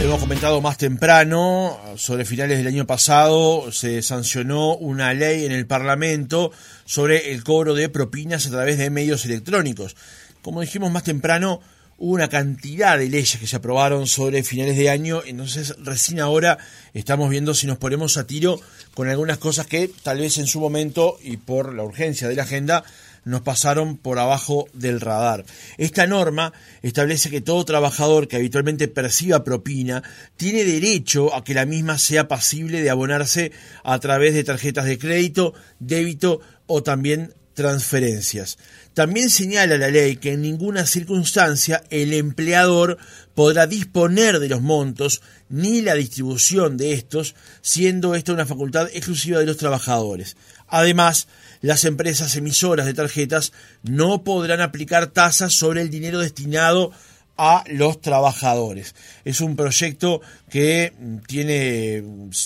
Hemos comentado más temprano, sobre finales del año pasado se sancionó una ley en el Parlamento sobre el cobro de propinas a través de medios electrónicos. Como dijimos más temprano, hubo una cantidad de leyes que se aprobaron sobre finales de año, entonces recién ahora estamos viendo si nos ponemos a tiro con algunas cosas que tal vez en su momento y por la urgencia de la agenda nos pasaron por abajo del radar. Esta norma establece que todo trabajador que habitualmente perciba propina tiene derecho a que la misma sea pasible de abonarse a través de tarjetas de crédito, débito o también transferencias. También señala la ley que en ninguna circunstancia el empleador podrá disponer de los montos ni la distribución de estos, siendo esta una facultad exclusiva de los trabajadores. Además, las empresas emisoras de tarjetas no podrán aplicar tasas sobre el dinero destinado a los trabajadores. Es un proyecto que tiene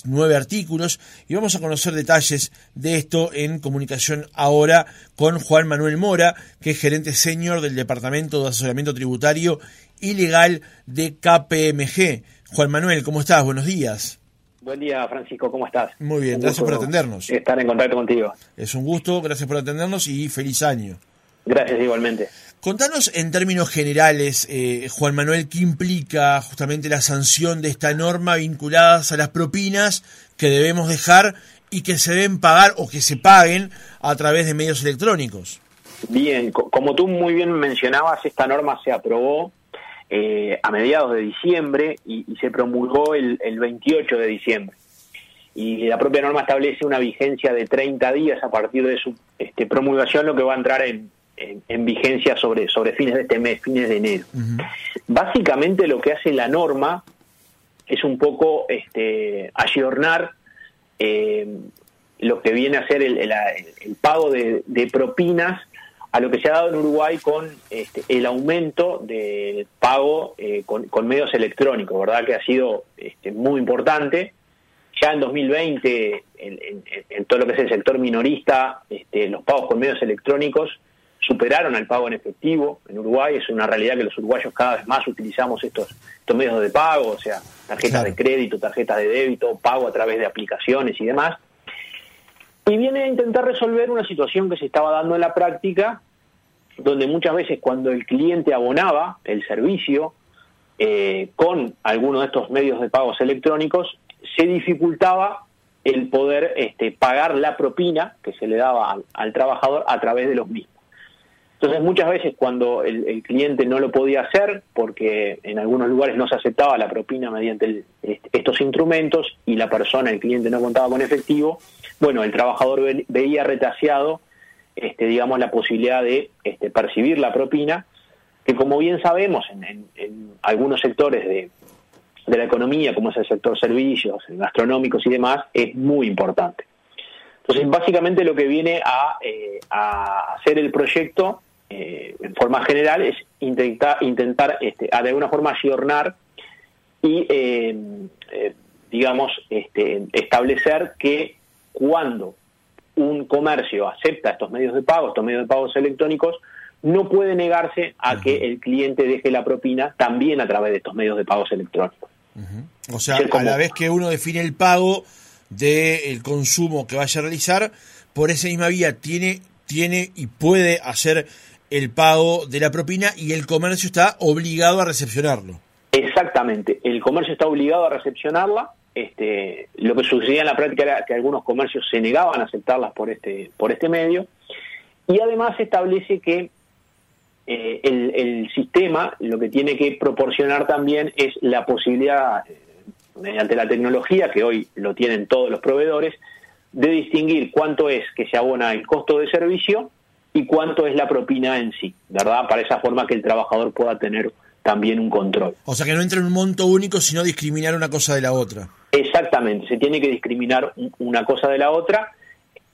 nueve artículos y vamos a conocer detalles de esto en comunicación ahora con Juan Manuel Mora, que es gerente senior del Departamento de Asesoramiento Tributario y Legal de KPMG. Juan Manuel, ¿cómo estás? Buenos días. Buen día, Francisco, ¿cómo estás? Muy bien, gracias por atendernos. Estar en contacto contigo. Es un gusto, gracias por atendernos y feliz año. Gracias igualmente. Contanos en términos generales, eh, Juan Manuel, qué implica justamente la sanción de esta norma vinculadas a las propinas que debemos dejar y que se deben pagar o que se paguen a través de medios electrónicos. Bien, como tú muy bien mencionabas, esta norma se aprobó eh, a mediados de diciembre y, se promulgó el, 28 de diciembre. Y la propia norma establece una vigencia de 30 días a partir de su este, promulgación, lo que va a entrar en, en, vigencia sobre, sobre fines de este mes, fines de enero. Básicamente lo que hace la norma es un poco este, ayornar eh, lo que viene a ser el, pago de, propinas a lo que se ha dado en Uruguay con este, el aumento del pago eh, con, medios electrónicos, ¿verdad? Que ha sido este, muy importante. Ya en 2020, en, en, todo lo que es el sector minorista, este, los pagos con medios electrónicos superaron al pago en efectivo en Uruguay. Es una realidad que los uruguayos cada vez más utilizamos estos, estos medios de pago, o sea, tarjetas de crédito, tarjetas de débito, pago a través de aplicaciones y demás. Y viene a intentar resolver una situación que se estaba dando en la práctica, donde muchas veces cuando el cliente abonaba el servicio eh, con alguno de estos medios de pagos electrónicos, se dificultaba el poder este, pagar la propina que se le daba al trabajador a través de los mismos. Entonces muchas veces cuando el, cliente no lo podía hacer, porque en algunos lugares no se aceptaba la propina mediante estos instrumentos y la persona, el cliente no contaba con efectivo, bueno, el trabajador veía retaseado, este, digamos, la posibilidad de este, percibir la propina, que como bien sabemos en, algunos sectores de, la economía, como es el sector servicios, gastronómicos y demás, es muy importante. Entonces, básicamente lo que viene a, eh, hacer el proyecto eh, en forma general es intentar, intentar este, de alguna forma ayornar y, eh, digamos, establecer que cuando un comercio acepta estos medios de pago, estos medios de pagos electrónicos, no puede negarse a que el cliente deje la propina también a través de estos medios de pagos electrónicos. O sea, a la vez que uno define el pago del consumo que vaya a realizar, por esa misma vía tiene, tiene y puede hacer el pago de la propina y el comercio está obligado a recepcionarlo. Exactamente, el comercio está obligado a recepcionarla. Este, lo que sucedía en la práctica era que algunos comercios se negaban a aceptarlas por este, por este medio. Y además establece que eh, el, sistema lo que tiene que proporcionar también es la posibilidad, eh, mediante la tecnología, que hoy lo tienen todos los proveedores, de distinguir cuánto es que se abona el costo de servicio y cuánto es la propina en sí, ¿verdad? Para esa forma que el trabajador pueda tener también un control. O sea, que no entre en un monto único, sino discriminar una cosa de la otra. Exactamente, se tiene que discriminar una cosa de la otra.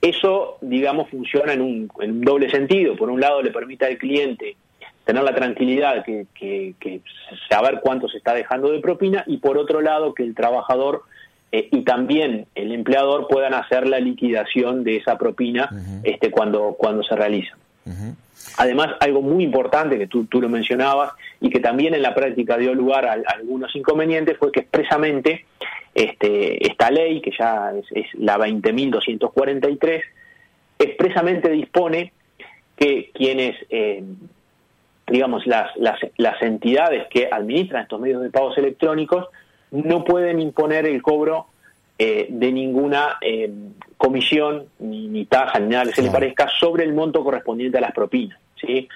Eso, digamos, funciona en un, doble sentido. Por un lado, le permite al cliente tener la tranquilidad que, que, saber cuánto se está dejando de propina y por otro lado que el trabajador eh, y también el empleador puedan hacer la liquidación de esa propina este, cuando, cuando se realiza. Además, algo muy importante que tú, tú lo mencionabas y que también en la práctica dio lugar a, algunos inconvenientes fue que expresamente este, esta ley, que ya es, es la 20.243, expresamente dispone que quienes, eh, digamos, las, las, las entidades que administran estos medios de pagos electrónicos no pueden imponer el cobro eh, de ninguna eh, comisión, ni, ni, tasa, ni nada que se le parezca, sobre el monto correspondiente a las propinas. ¿sí?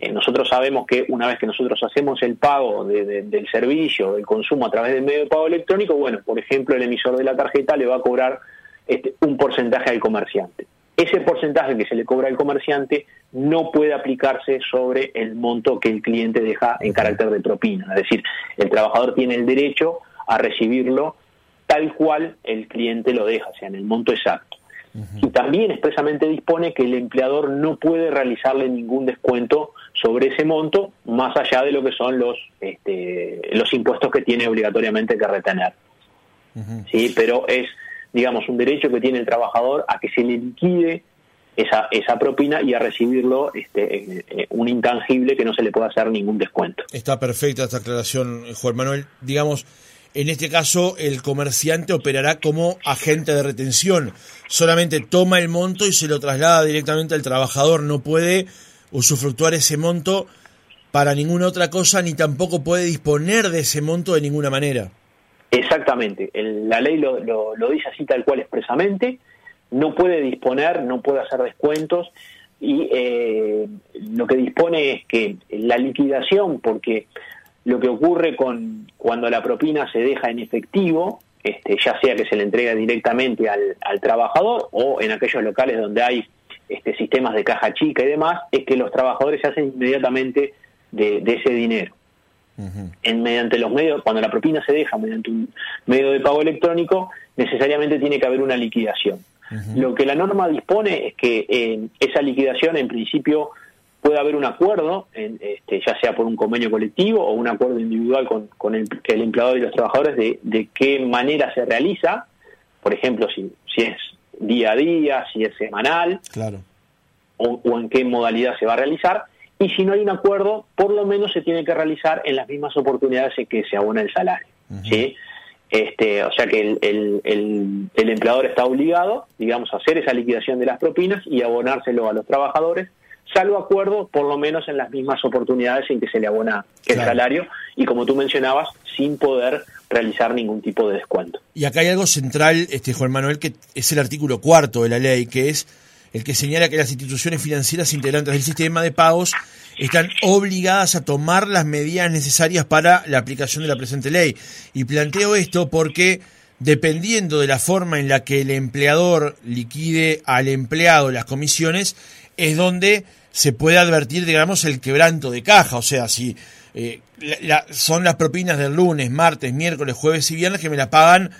Eh, nosotros sabemos que una vez que nosotros hacemos el pago del servicio, del consumo a través del medio de pago electrónico, bueno, por ejemplo, el emisor de la tarjeta le va a cobrar este, un porcentaje al comerciante. Ese porcentaje que se le cobra al comerciante no puede aplicarse sobre el monto que el cliente deja en carácter de propina. Es decir, el trabajador tiene el derecho a recibirlo tal cual el cliente lo deja, o sea, en el monto exacto. Y también expresamente dispone que el empleador no puede realizarle ningún descuento sobre ese monto, más allá de lo que son los, este, los impuestos que tiene obligatoriamente que retener. Sí, pero es, digamos, un derecho que tiene el trabajador a que se le liquide esa, esa propina y a recibirlo este, eh, un intangible que no se le pueda hacer ningún descuento. Está perfecta esta aclaración, Juan Manuel. Digamos, en este caso, el comerciante operará como agente de retención. Solamente toma el monto y se lo traslada directamente al trabajador. No puede usufructuar ese monto para ninguna otra cosa, ni tampoco puede disponer de ese monto de ninguna manera. Exactamente. la ley lo, dice así tal cual expresamente. No puede disponer, no puede hacer descuentos y eh, lo que dispone es que la liquidación, porque lo que ocurre con cuando la propina se deja en efectivo, este, ya sea que se le entrega directamente al, trabajador o en aquellos locales donde hay este, sistemas de caja chica y demás, es que los trabajadores se hacen inmediatamente de, ese dinero. en, mediante los medios, cuando la propina se deja mediante un medio de pago electrónico, necesariamente tiene que haber una liquidación. Lo que la norma dispone es que eh, esa liquidación en principio puede haber un acuerdo, este, ya sea por un convenio colectivo o un acuerdo individual con, el, empleador y los trabajadores de, qué manera se realiza, por ejemplo, si, si es día a día, si es semanal, claro. o, en qué modalidad se va a realizar, y si no hay un acuerdo, por lo menos se tiene que realizar en las mismas oportunidades en que se abona el salario. ¿sí? Este, o sea que el, el, empleador está obligado, digamos, a hacer esa liquidación de las propinas y abonárselo a los trabajadores salvo acuerdo, por lo menos en las mismas oportunidades en que se le abona el salario y como tú mencionabas, sin poder realizar ningún tipo de descuento. Y acá hay algo central, este Juan Manuel, que es el artículo cuarto de la ley, que es el que señala que las instituciones financieras integrantes del sistema de pagos están obligadas a tomar las medidas necesarias para la aplicación de la presente ley. Y planteo esto porque dependiendo de la forma en la que el empleador liquide al empleado las comisiones, es donde se puede advertir, digamos, el quebranto de caja. O sea, si eh, son las propinas del lunes, martes, miércoles, jueves y viernes que me la pagan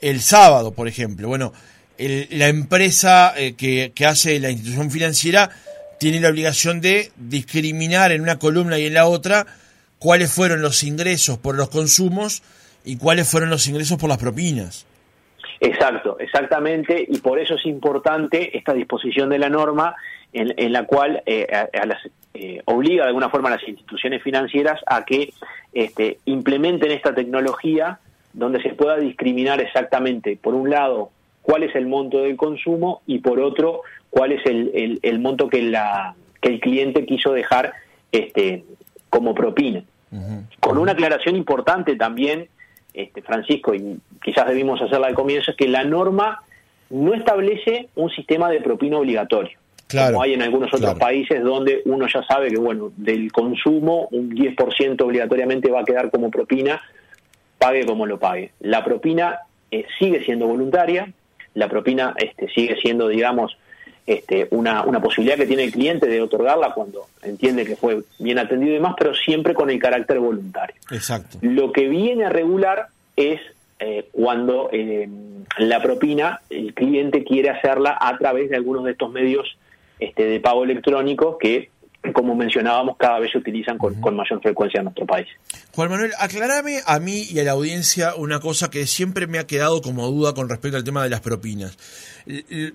el sábado, por ejemplo. Bueno, la empresa eh, que, que hace la institución financiera tiene la obligación de discriminar en una columna y en la otra cuáles fueron los ingresos por los consumos y cuáles fueron los ingresos por las propinas. Exacto, exactamente, y por eso es importante esta disposición de la norma en, la cual eh, eh, obliga de alguna forma a las instituciones financieras a que este, implementen esta tecnología donde se pueda discriminar exactamente, por un lado, cuál es el monto del consumo y por otro, cuál es el, el, monto que, la, que el cliente quiso dejar este, como propina. Con una aclaración importante también, este, Francisco, y quizás debimos hacerla al comienzo, es que la norma no establece un sistema de propina obligatorio como hay en algunos otros países donde uno ya sabe que, bueno, del consumo un 10% obligatoriamente va a quedar como propina, pague como lo pague. La propina eh, sigue siendo voluntaria, la propina este, sigue siendo, digamos, este, una, una posibilidad que tiene el cliente de otorgarla cuando entiende que fue bien atendido y demás, pero siempre con el carácter voluntario. Exacto. Lo que viene a regular es eh, cuando eh, la propina el cliente quiere hacerla a través de algunos de estos medios este, de pago electrónico que como mencionábamos, cada vez se utilizan con, mayor frecuencia en nuestro país. Juan Manuel, aclarame a mí y a la audiencia una cosa que siempre me ha quedado como duda con respecto al tema de las propinas.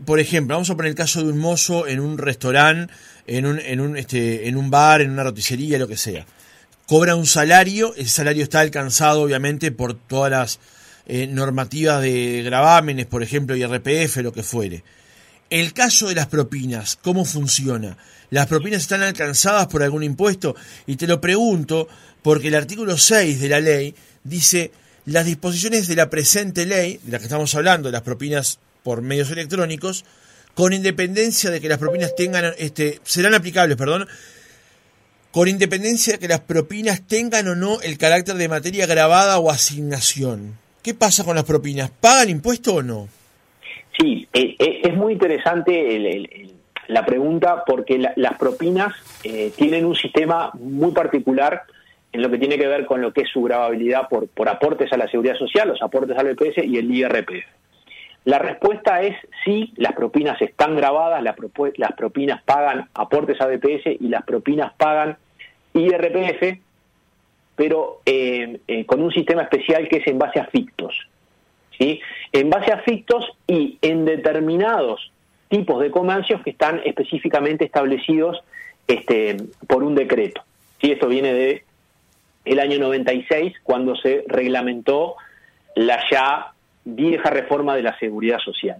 Por ejemplo, vamos a poner el caso de un mozo en un restaurante, en un, en un, este, en un bar, en una roticería, lo que sea. Cobra un salario, ese salario está alcanzado obviamente por todas las eh, normativas de gravámenes, por ejemplo, IRPF, lo que fuere. El caso de las propinas, ¿cómo funciona? ¿Las propinas están alcanzadas por algún impuesto? Y te lo pregunto porque el artículo 6 de la ley dice las disposiciones de la presente ley, de la que estamos hablando, las propinas por medios electrónicos, con independencia de que las propinas tengan, este, serán aplicables, perdón, con independencia de que las propinas tengan o no el carácter de materia grabada o asignación. ¿Qué pasa con las propinas? ¿Pagan impuesto o no? Sí, eh, eh, es muy interesante la pregunta porque las propinas eh, tienen un sistema muy particular en lo que tiene que ver con lo que es su grababilidad por, por aportes a la seguridad social, los aportes al BPS y el IRPF. La respuesta es sí, las propinas están grabadas, las, las propinas pagan aportes a BPS y las propinas pagan IRPF, pero con un sistema especial que es en base a fictos. En base a fictos y en determinados tipos de comercios que están específicamente establecidos este, por un decreto. ¿sí? Esto viene de año 96, cuando se reglamentó la ya vieja reforma de la seguridad social.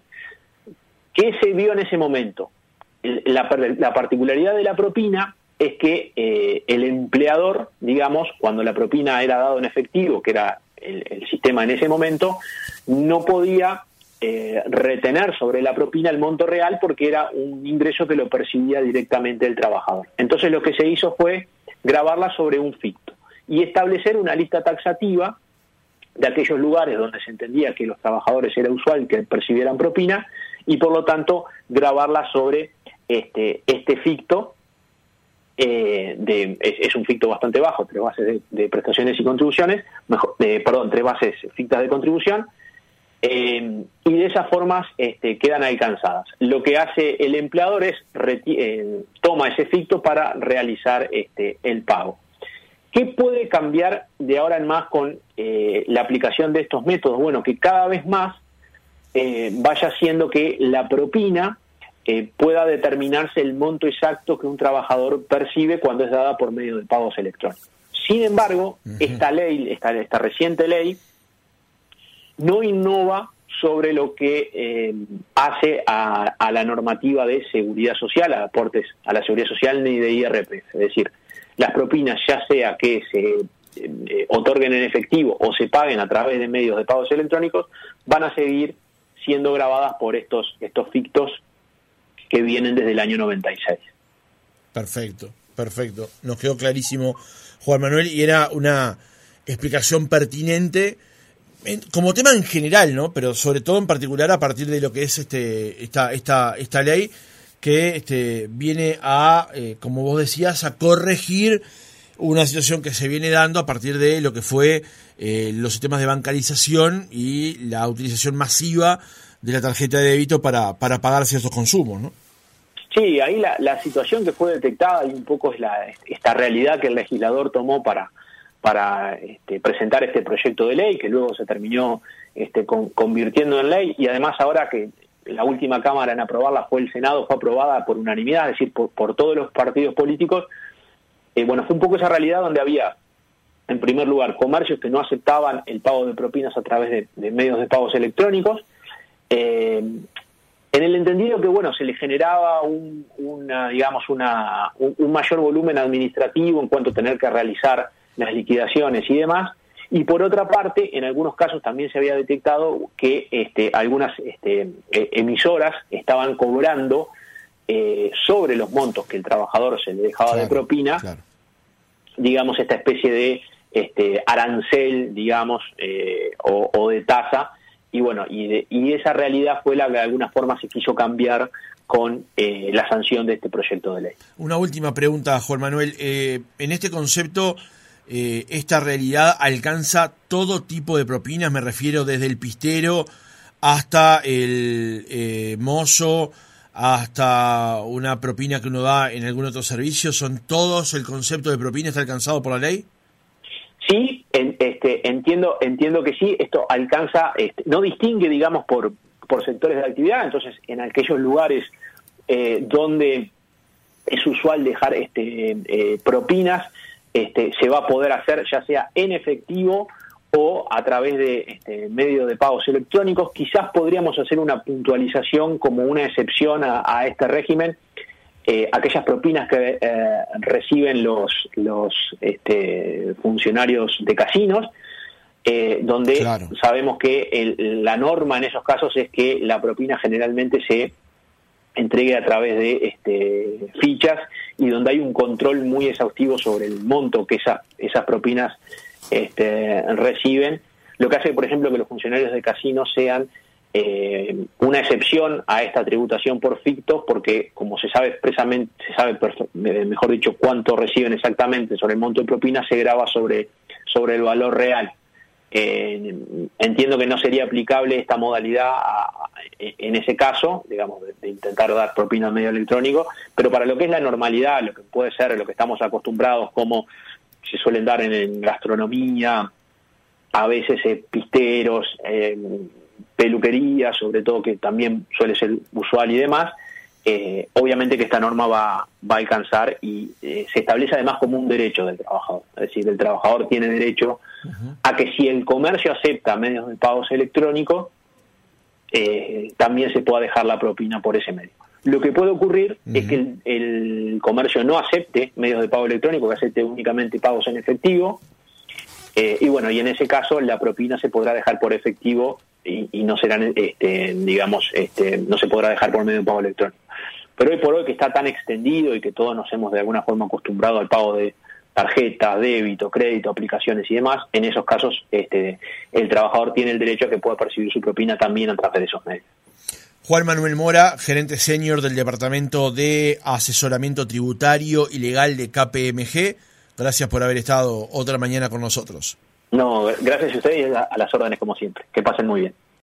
¿Qué se vio en ese momento? La, particularidad de la propina es que eh, el empleador, digamos, cuando la propina era dado en efectivo, que era el, sistema en ese momento, no podía eh, retener sobre la propina el monto real porque era un ingreso que lo percibía directamente el trabajador. Entonces lo que se hizo fue grabarla sobre un ficto y establecer una lista taxativa de aquellos lugares donde se entendía que los trabajadores era usual que percibieran propina y por lo tanto grabarla sobre este, este ficto eh, de, es, un ficto bastante bajo, tres bases de, prestaciones y contribuciones, mejor, perdón, tres bases fictas de contribución, eh, y de esas formas este, quedan alcanzadas. Lo que hace el empleador es eh, toma ese ficto para realizar este, el pago. ¿Qué puede cambiar de ahora en más con la aplicación de estos métodos? Bueno, que cada vez más vaya siendo que la propina pueda determinarse el monto exacto que un trabajador percibe cuando es dada por medio de pagos electrónicos. Sin embargo, esta ley, esta, esta reciente ley, no innova sobre lo que eh, hace a, la normativa de seguridad social, a aportes a la seguridad social ni de IRPF. Es decir, las propinas, ya sea que se eh, otorguen en efectivo o se paguen a través de medios de pagos electrónicos, van a seguir siendo grabadas por estos, estos fictos que vienen desde el año 96. Perfecto, perfecto. Nos quedó clarísimo, Juan Manuel, y era una explicación pertinente como tema en general, ¿no? Pero sobre todo en particular a partir de lo que es este esta esta esta ley que este viene a, eh, como vos decías, a corregir una situación que se viene dando a partir de lo que fue eh, los sistemas de bancarización y la utilización masiva de la tarjeta de débito para, para pagar ciertos consumos, ¿no? Sí, ahí la, la situación que fue detectada y un poco es la, esta realidad que el legislador tomó para, para este, presentar este proyecto de ley, que luego se terminó este, convirtiendo en ley, y además ahora que la última Cámara en aprobarla fue el Senado, fue aprobada por unanimidad, es decir, por, todos los partidos políticos, eh, bueno, fue un poco esa realidad donde había, en primer lugar, comercios que no aceptaban el pago de propinas a través de medios de pagos electrónicos, eh, en el entendido que bueno se le generaba un, una digamos una, un, mayor volumen administrativo en cuanto a tener que realizar las liquidaciones y demás y por otra parte en algunos casos también se había detectado que este, algunas este, e, emisoras estaban cobrando eh, sobre los montos que el trabajador se le dejaba de propina digamos esta especie de este, arancel digamos eh, o, o de tasa y bueno, y, y esa realidad fue la que de alguna forma se quiso cambiar con eh, la sanción de este proyecto de ley. Una última pregunta, Juan Manuel. Eh, en este concepto, eh, ¿esta realidad alcanza todo tipo de propinas? Me refiero desde el pistero hasta el mozo, hasta una propina que uno da en algún otro servicio, ¿son todos el concepto de propina está alcanzado por la ley? Sí, este, entiendo, entiendo que sí, esto alcanza, este, no distingue, digamos, por, por sectores de actividad, entonces en aquellos lugares eh, donde es usual dejar este, eh, propinas, este, se va a poder hacer ya sea en efectivo o a través de este, medios de pagos electrónicos. Quizás podríamos hacer una puntualización como una excepción a, este régimen, eh, aquellas propinas que eh, reciben los, los este, funcionarios de casinos, eh, donde sabemos que la norma en esos casos es que la propina generalmente se entregue a través de este, fichas y donde hay un control muy exhaustivo sobre el monto que esa, esas propinas este, reciben, lo que hace, por ejemplo, que los funcionarios de casinos sean eh, una excepción a esta tributación por fictos, porque como se sabe expresamente, se sabe, mejor dicho, cuánto reciben exactamente sobre el monto de propina, se graba sobre, sobre el valor real. Eh, entiendo que no sería aplicable esta modalidad en ese caso, digamos, de, intentar dar propina al medio electrónico, pero para lo que es la normalidad, lo que puede ser, lo que estamos acostumbrados, como se suelen dar en, gastronomía, a veces eh, pisteros, eh, peluquería, sobre todo que también suele ser usual y demás, eh, obviamente que esta norma va, va a alcanzar y eh, se establece además como un derecho del trabajador. Es decir, el trabajador tiene derecho a que si el comercio acepta medios de pagos electrónicos, eh, también se pueda dejar la propina por ese medio. Lo que puede ocurrir es que el, comercio no acepte medios de pago electrónico, que acepte únicamente pagos en efectivo, y bueno, y en ese caso la propina se podrá dejar por efectivo y, no serán, este, digamos, este, no se podrá dejar por medio de pago electrónico. Pero hoy por hoy que está tan extendido y que todos nos hemos de alguna forma acostumbrado al pago de tarjetas, débito, crédito, aplicaciones y demás, en esos casos este, el trabajador tiene el derecho a que pueda percibir su propina también a través de esos medios. Juan Manuel Mora, gerente senior del Departamento de Asesoramiento Tributario y Legal de KPMG, gracias por haber estado otra mañana con nosotros. No, gracias a ustedes y a las órdenes como siempre. Que pasen muy bien.